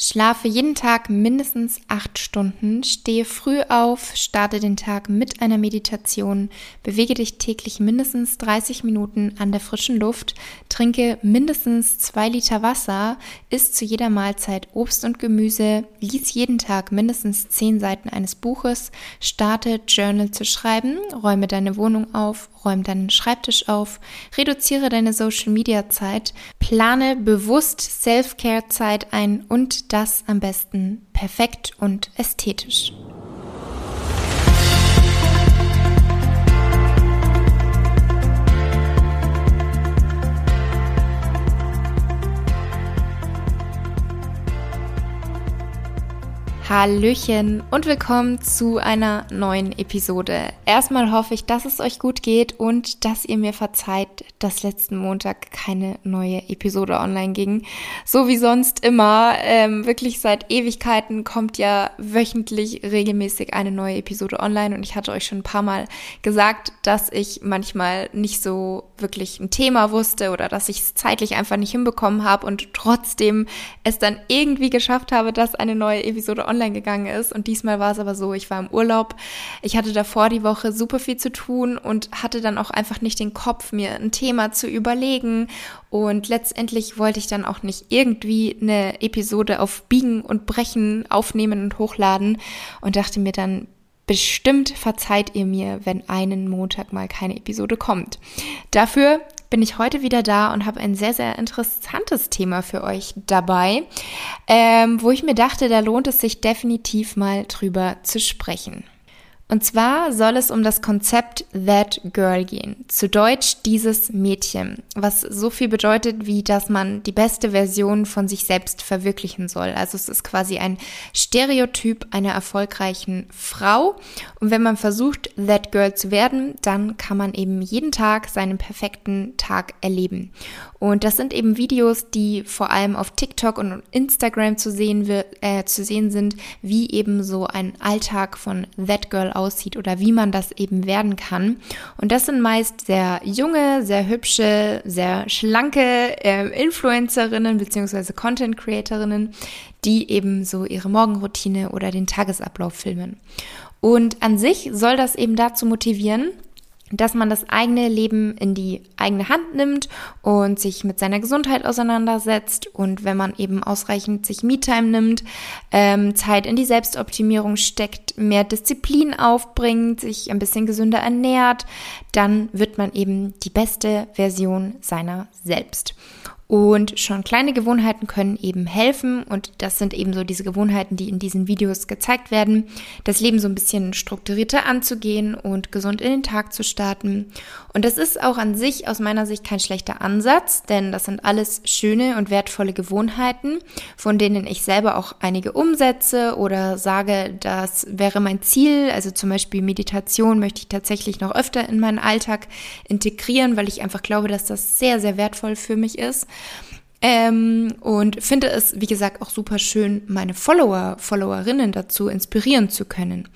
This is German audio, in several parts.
Schlafe jeden Tag mindestens acht Stunden, stehe früh auf, starte den Tag mit einer Meditation, bewege dich täglich mindestens 30 Minuten an der frischen Luft, trinke mindestens zwei Liter Wasser, isst zu jeder Mahlzeit Obst und Gemüse, lies jeden Tag mindestens zehn Seiten eines Buches, starte Journal zu schreiben, räume deine Wohnung auf, räume deinen Schreibtisch auf, reduziere deine Social Media Zeit, plane bewusst Self-Care Zeit ein und das am besten perfekt und ästhetisch. Hallöchen und willkommen zu einer neuen Episode. Erstmal hoffe ich, dass es euch gut geht und dass ihr mir verzeiht, dass letzten Montag keine neue Episode online ging. So wie sonst immer, ähm, wirklich seit Ewigkeiten kommt ja wöchentlich regelmäßig eine neue Episode online und ich hatte euch schon ein paar Mal gesagt, dass ich manchmal nicht so wirklich ein Thema wusste oder dass ich es zeitlich einfach nicht hinbekommen habe und trotzdem es dann irgendwie geschafft habe, dass eine neue Episode online online gegangen ist. Und diesmal war es aber so, ich war im Urlaub. Ich hatte davor die Woche super viel zu tun und hatte dann auch einfach nicht den Kopf, mir ein Thema zu überlegen. Und letztendlich wollte ich dann auch nicht irgendwie eine Episode auf Biegen und Brechen aufnehmen und hochladen und dachte mir dann, bestimmt verzeiht ihr mir, wenn einen Montag mal keine Episode kommt. Dafür bin ich heute wieder da und habe ein sehr, sehr interessantes Thema für euch dabei, ähm, wo ich mir dachte, da lohnt es sich definitiv mal drüber zu sprechen. Und zwar soll es um das Konzept That Girl gehen. Zu Deutsch dieses Mädchen, was so viel bedeutet, wie dass man die beste Version von sich selbst verwirklichen soll. Also es ist quasi ein Stereotyp einer erfolgreichen Frau. Und wenn man versucht, That Girl zu werden, dann kann man eben jeden Tag seinen perfekten Tag erleben. Und das sind eben Videos, die vor allem auf TikTok und Instagram zu sehen, äh, zu sehen sind, wie eben so ein Alltag von That Girl aussieht oder wie man das eben werden kann. Und das sind meist sehr junge, sehr hübsche, sehr schlanke äh, Influencerinnen beziehungsweise Content Creatorinnen, die eben so ihre Morgenroutine oder den Tagesablauf filmen. Und an sich soll das eben dazu motivieren, dass man das eigene Leben in die eigene Hand nimmt und sich mit seiner Gesundheit auseinandersetzt und wenn man eben ausreichend sich Me-Time nimmt, ähm, Zeit in die Selbstoptimierung steckt, mehr Disziplin aufbringt, sich ein bisschen gesünder ernährt, dann wird man eben die beste Version seiner selbst. Und schon kleine Gewohnheiten können eben helfen. Und das sind eben so diese Gewohnheiten, die in diesen Videos gezeigt werden. Das Leben so ein bisschen strukturierter anzugehen und gesund in den Tag zu starten. Und das ist auch an sich aus meiner Sicht kein schlechter Ansatz, denn das sind alles schöne und wertvolle Gewohnheiten, von denen ich selber auch einige umsetze oder sage, das wäre mein Ziel. Also zum Beispiel Meditation möchte ich tatsächlich noch öfter in meinen Alltag integrieren, weil ich einfach glaube, dass das sehr, sehr wertvoll für mich ist. Ähm, und finde es, wie gesagt, auch super schön, meine Follower, Followerinnen dazu inspirieren zu können.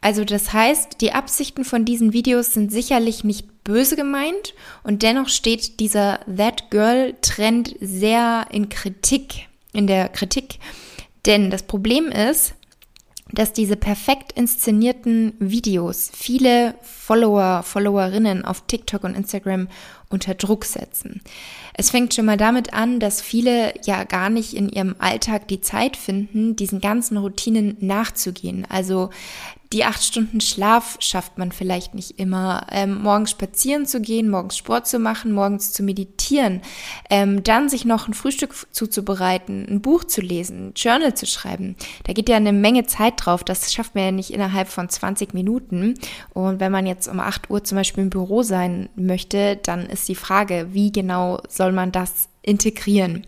Also das heißt, die Absichten von diesen Videos sind sicherlich nicht böse gemeint und dennoch steht dieser That Girl Trend sehr in Kritik, in der Kritik. Denn das Problem ist, dass diese perfekt inszenierten Videos viele Follower, Followerinnen auf TikTok und Instagram unter Druck setzen. Es fängt schon mal damit an, dass viele ja gar nicht in ihrem Alltag die Zeit finden, diesen ganzen Routinen nachzugehen. Also die acht Stunden Schlaf schafft man vielleicht nicht immer. Ähm, morgens spazieren zu gehen, morgens Sport zu machen, morgens zu meditieren, ähm, dann sich noch ein Frühstück zuzubereiten, ein Buch zu lesen, ein Journal zu schreiben. Da geht ja eine Menge Zeit drauf. Das schafft man ja nicht innerhalb von 20 Minuten. Und wenn man jetzt um 8 Uhr zum Beispiel im Büro sein möchte, dann ist die Frage, wie genau soll man das integrieren?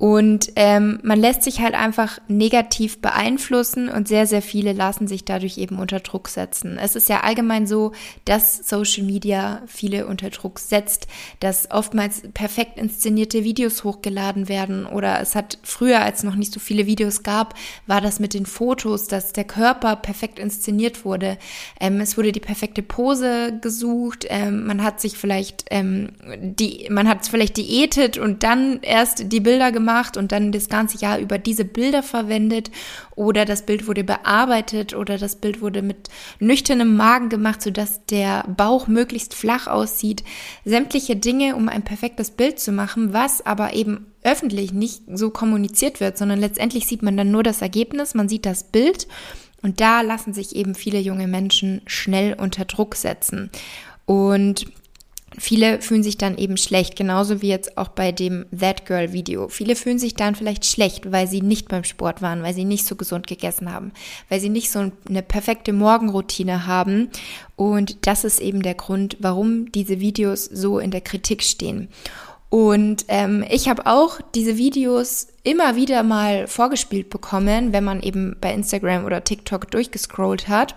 Und ähm, man lässt sich halt einfach negativ beeinflussen und sehr, sehr viele lassen sich dadurch eben unter Druck setzen. Es ist ja allgemein so, dass Social Media viele unter Druck setzt, dass oftmals perfekt inszenierte Videos hochgeladen werden oder es hat früher, als noch nicht so viele Videos gab, war das mit den Fotos, dass der Körper perfekt inszeniert wurde. Ähm, es wurde die perfekte Pose gesucht, ähm, man hat sich vielleicht ähm, die, man hat vielleicht diätet und dann erst die Bilder gemacht gemacht und dann das ganze Jahr über diese Bilder verwendet oder das Bild wurde bearbeitet oder das Bild wurde mit nüchternem Magen gemacht, sodass der Bauch möglichst flach aussieht. Sämtliche Dinge, um ein perfektes Bild zu machen, was aber eben öffentlich nicht so kommuniziert wird, sondern letztendlich sieht man dann nur das Ergebnis, man sieht das Bild und da lassen sich eben viele junge Menschen schnell unter Druck setzen. Und Viele fühlen sich dann eben schlecht, genauso wie jetzt auch bei dem That Girl Video. Viele fühlen sich dann vielleicht schlecht, weil sie nicht beim Sport waren, weil sie nicht so gesund gegessen haben, weil sie nicht so eine perfekte Morgenroutine haben. Und das ist eben der Grund, warum diese Videos so in der Kritik stehen. Und ähm, ich habe auch diese Videos immer wieder mal vorgespielt bekommen, wenn man eben bei Instagram oder TikTok durchgescrollt hat.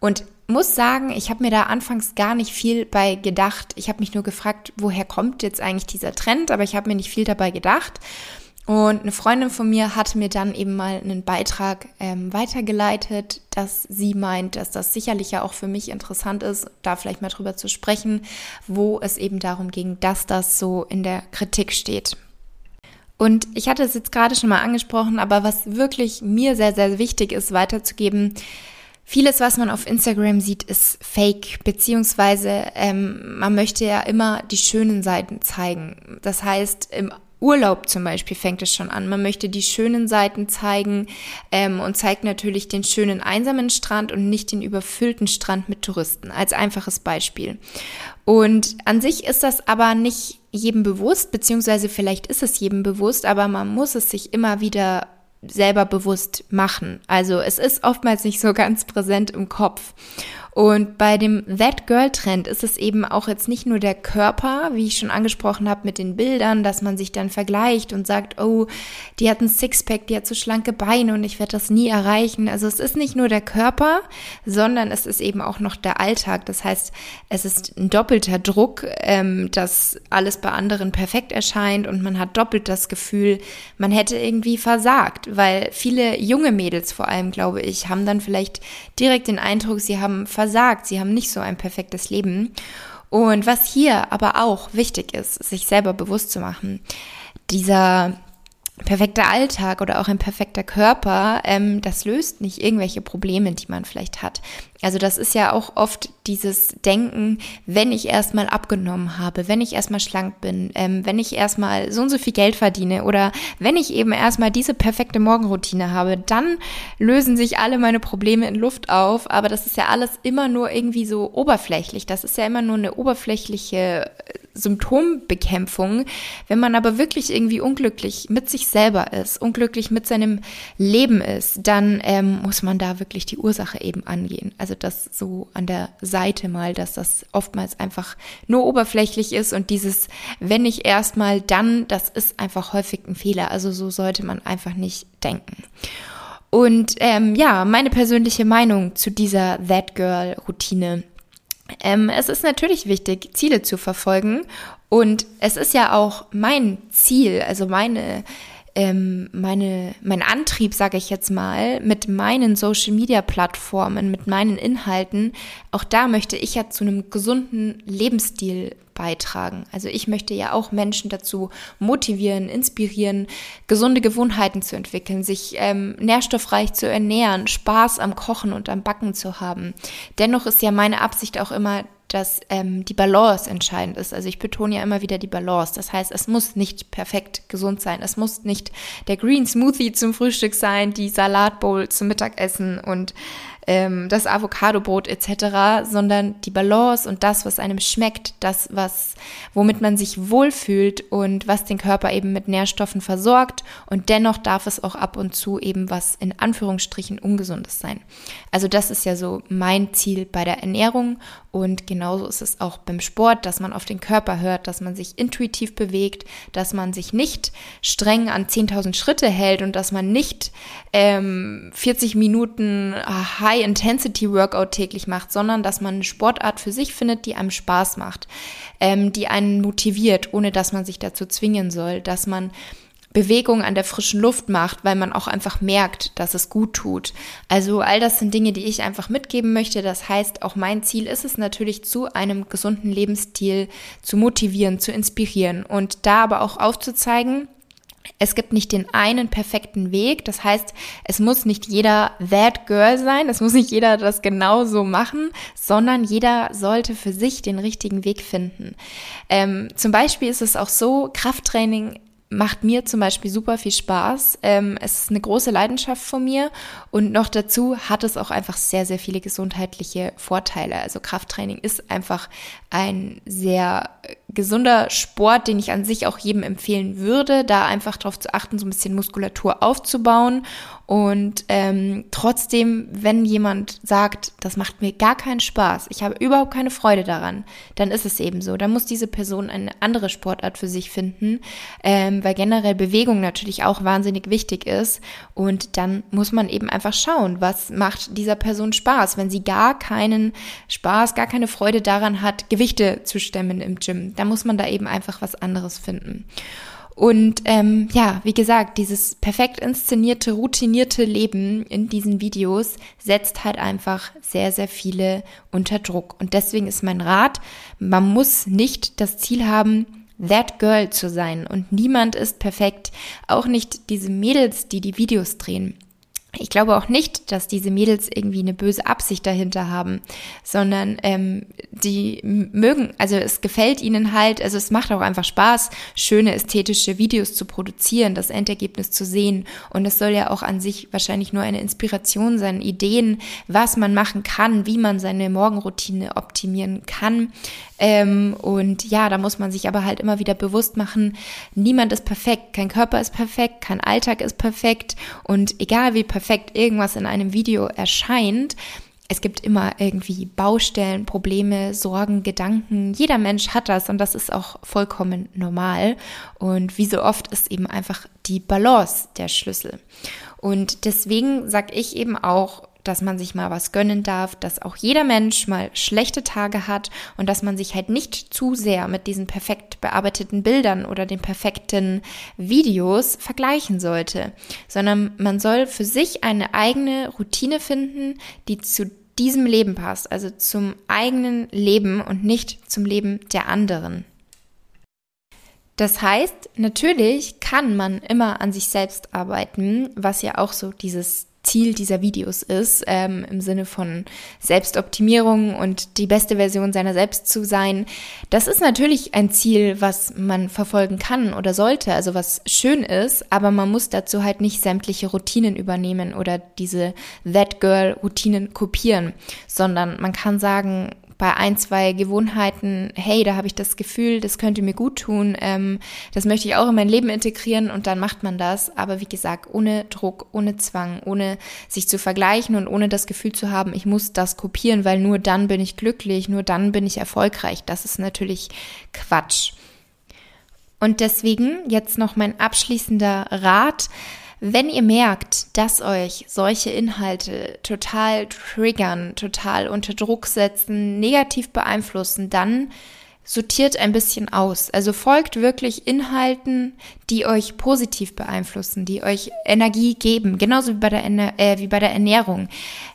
Und muss sagen, ich habe mir da anfangs gar nicht viel bei gedacht. Ich habe mich nur gefragt, woher kommt jetzt eigentlich dieser Trend, aber ich habe mir nicht viel dabei gedacht. Und eine Freundin von mir hatte mir dann eben mal einen Beitrag ähm, weitergeleitet, dass sie meint, dass das sicherlich ja auch für mich interessant ist, da vielleicht mal drüber zu sprechen, wo es eben darum ging, dass das so in der Kritik steht. Und ich hatte es jetzt gerade schon mal angesprochen, aber was wirklich mir sehr, sehr wichtig ist, weiterzugeben, Vieles, was man auf Instagram sieht, ist fake, beziehungsweise ähm, man möchte ja immer die schönen Seiten zeigen. Das heißt, im Urlaub zum Beispiel fängt es schon an. Man möchte die schönen Seiten zeigen ähm, und zeigt natürlich den schönen einsamen Strand und nicht den überfüllten Strand mit Touristen, als einfaches Beispiel. Und an sich ist das aber nicht jedem bewusst, beziehungsweise vielleicht ist es jedem bewusst, aber man muss es sich immer wieder selber bewusst machen. Also es ist oftmals nicht so ganz präsent im Kopf. Und bei dem That Girl Trend ist es eben auch jetzt nicht nur der Körper, wie ich schon angesprochen habe mit den Bildern, dass man sich dann vergleicht und sagt, oh, die hat ein Sixpack, die hat so schlanke Beine und ich werde das nie erreichen. Also es ist nicht nur der Körper, sondern es ist eben auch noch der Alltag. Das heißt, es ist ein doppelter Druck, ähm, dass alles bei anderen perfekt erscheint und man hat doppelt das Gefühl, man hätte irgendwie versagt, weil viele junge Mädels vor allem, glaube ich, haben dann vielleicht direkt den Eindruck, sie haben versagt versagt, sie haben nicht so ein perfektes Leben. Und was hier aber auch wichtig ist, sich selber bewusst zu machen, dieser perfekter Alltag oder auch ein perfekter Körper, ähm, das löst nicht irgendwelche Probleme, die man vielleicht hat. Also das ist ja auch oft dieses Denken, wenn ich erstmal abgenommen habe, wenn ich erstmal schlank bin, ähm, wenn ich erstmal so und so viel Geld verdiene oder wenn ich eben erstmal diese perfekte Morgenroutine habe, dann lösen sich alle meine Probleme in Luft auf. Aber das ist ja alles immer nur irgendwie so oberflächlich. Das ist ja immer nur eine oberflächliche Symptombekämpfung. Wenn man aber wirklich irgendwie unglücklich mit sich selber ist, unglücklich mit seinem Leben ist, dann ähm, muss man da wirklich die Ursache eben angehen. Also das so an der Seite mal, dass das oftmals einfach nur oberflächlich ist und dieses, wenn ich erstmal dann, das ist einfach häufig ein Fehler. Also so sollte man einfach nicht denken. Und ähm, ja, meine persönliche Meinung zu dieser That Girl Routine ähm, es ist natürlich wichtig, Ziele zu verfolgen. Und es ist ja auch mein Ziel, also meine ähm, meine, mein Antrieb, sage ich jetzt mal, mit meinen Social-Media-Plattformen, mit meinen Inhalten, auch da möchte ich ja zu einem gesunden Lebensstil beitragen. Also ich möchte ja auch Menschen dazu motivieren, inspirieren, gesunde Gewohnheiten zu entwickeln, sich ähm, nährstoffreich zu ernähren, Spaß am Kochen und am Backen zu haben. Dennoch ist ja meine Absicht auch immer, dass ähm, die Balance entscheidend ist. Also ich betone ja immer wieder die Balance. Das heißt, es muss nicht perfekt gesund sein. Es muss nicht der Green Smoothie zum Frühstück sein, die Salatbowl zum Mittagessen und ähm, das Avocadobrot etc., sondern die Balance und das, was einem schmeckt, das, was, womit man sich wohlfühlt und was den Körper eben mit Nährstoffen versorgt und dennoch darf es auch ab und zu eben was in Anführungsstrichen Ungesundes sein. Also das ist ja so mein Ziel bei der Ernährung und genauso ist es auch beim Sport, dass man auf den Körper hört, dass man sich intuitiv bewegt, dass man sich nicht streng an 10.000 Schritte hält und dass man nicht ähm, 40 Minuten High High-Intensity-Workout täglich macht, sondern dass man eine Sportart für sich findet, die einem Spaß macht, ähm, die einen motiviert, ohne dass man sich dazu zwingen soll, dass man Bewegung an der frischen Luft macht, weil man auch einfach merkt, dass es gut tut. Also all das sind Dinge, die ich einfach mitgeben möchte. Das heißt, auch mein Ziel ist es natürlich, zu einem gesunden Lebensstil zu motivieren, zu inspirieren und da aber auch aufzuzeigen, Es gibt nicht den einen perfekten Weg. Das heißt, es muss nicht jeder that girl sein. Es muss nicht jeder das genau so machen, sondern jeder sollte für sich den richtigen Weg finden. Ähm, zum Beispiel ist es auch so, Krafttraining macht mir zum Beispiel super viel Spaß. Ähm, es ist eine große Leidenschaft von mir und noch dazu hat es auch einfach sehr, sehr viele gesundheitliche Vorteile. Also Krafttraining ist einfach ein sehr gesunder Sport, den ich an sich auch jedem empfehlen würde, da einfach darauf zu achten, so ein bisschen Muskulatur aufzubauen und ähm, trotzdem, wenn jemand sagt, das macht mir gar keinen Spaß, ich habe überhaupt keine Freude daran, dann ist es eben so. Dann muss diese Person eine andere Sportart für sich finden, ähm, weil generell Bewegung natürlich auch wahnsinnig wichtig ist. Und dann muss man eben einfach schauen, was macht dieser Person Spaß, wenn sie gar keinen Spaß, gar keine Freude daran hat, Gewichte zu stemmen im Gym. Dann muss man da eben einfach was anderes finden. Und ähm, ja, wie gesagt, dieses perfekt inszenierte, routinierte Leben in diesen Videos setzt halt einfach sehr, sehr viele unter Druck. Und deswegen ist mein Rat, man muss nicht das Ziel haben, that girl zu sein. Und niemand ist perfekt. Auch nicht diese Mädels, die die Videos drehen ich glaube auch nicht, dass diese Mädels irgendwie eine böse Absicht dahinter haben, sondern ähm, die mögen, also es gefällt ihnen halt, also es macht auch einfach Spaß, schöne ästhetische Videos zu produzieren, das Endergebnis zu sehen. Und es soll ja auch an sich wahrscheinlich nur eine Inspiration sein, Ideen, was man machen kann, wie man seine Morgenroutine optimieren kann. Ähm, und ja, da muss man sich aber halt immer wieder bewusst machen, niemand ist perfekt, kein Körper ist perfekt, kein Alltag ist perfekt und egal wie perfekt irgendwas in einem Video erscheint, es gibt immer irgendwie Baustellen, Probleme, Sorgen, Gedanken. Jeder Mensch hat das und das ist auch vollkommen normal. Und wie so oft ist eben einfach die Balance der Schlüssel. Und deswegen sage ich eben auch, dass man sich mal was gönnen darf, dass auch jeder Mensch mal schlechte Tage hat und dass man sich halt nicht zu sehr mit diesen perfekt bearbeiteten Bildern oder den perfekten Videos vergleichen sollte, sondern man soll für sich eine eigene Routine finden, die zu diesem Leben passt, also zum eigenen Leben und nicht zum Leben der anderen. Das heißt, natürlich kann man immer an sich selbst arbeiten, was ja auch so dieses Ziel dieser Videos ist, ähm, im Sinne von Selbstoptimierung und die beste Version seiner selbst zu sein. Das ist natürlich ein Ziel, was man verfolgen kann oder sollte, also was schön ist, aber man muss dazu halt nicht sämtliche Routinen übernehmen oder diese That Girl Routinen kopieren, sondern man kann sagen, bei ein, zwei Gewohnheiten, hey, da habe ich das Gefühl, das könnte mir gut tun, ähm, das möchte ich auch in mein Leben integrieren und dann macht man das. Aber wie gesagt, ohne Druck, ohne Zwang, ohne sich zu vergleichen und ohne das Gefühl zu haben, ich muss das kopieren, weil nur dann bin ich glücklich, nur dann bin ich erfolgreich. Das ist natürlich Quatsch. Und deswegen jetzt noch mein abschließender Rat. Wenn ihr merkt, dass euch solche Inhalte total triggern, total unter Druck setzen, negativ beeinflussen, dann sortiert ein bisschen aus. Also folgt wirklich Inhalten, die euch positiv beeinflussen, die euch Energie geben, genauso wie bei der, äh, wie bei der Ernährung.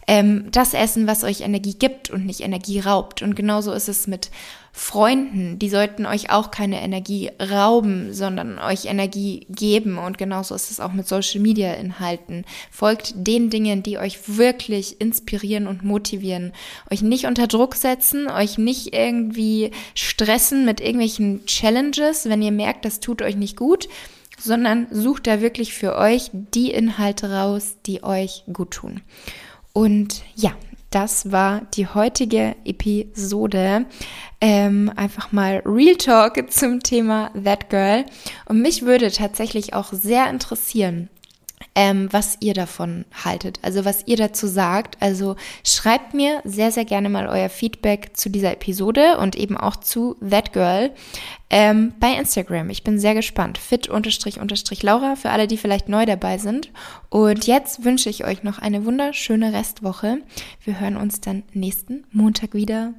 Ähm, das Essen, was euch Energie gibt und nicht Energie raubt. Und genauso ist es mit Freunden, die sollten euch auch keine Energie rauben, sondern euch Energie geben. Und genauso ist es auch mit Social Media Inhalten. Folgt den Dingen, die euch wirklich inspirieren und motivieren. Euch nicht unter Druck setzen, euch nicht irgendwie stressen mit irgendwelchen Challenges, wenn ihr merkt, das tut euch nicht gut, sondern sucht da wirklich für euch die Inhalte raus, die euch gut tun. Und ja, das war die heutige Episode. Ähm, einfach mal Real Talk zum Thema That Girl. Und mich würde tatsächlich auch sehr interessieren, ähm, was ihr davon haltet, also was ihr dazu sagt. Also schreibt mir sehr, sehr gerne mal euer Feedback zu dieser Episode und eben auch zu That Girl ähm, bei Instagram. Ich bin sehr gespannt. Fit-Laura für alle, die vielleicht neu dabei sind. Und jetzt wünsche ich euch noch eine wunderschöne Restwoche. Wir hören uns dann nächsten Montag wieder.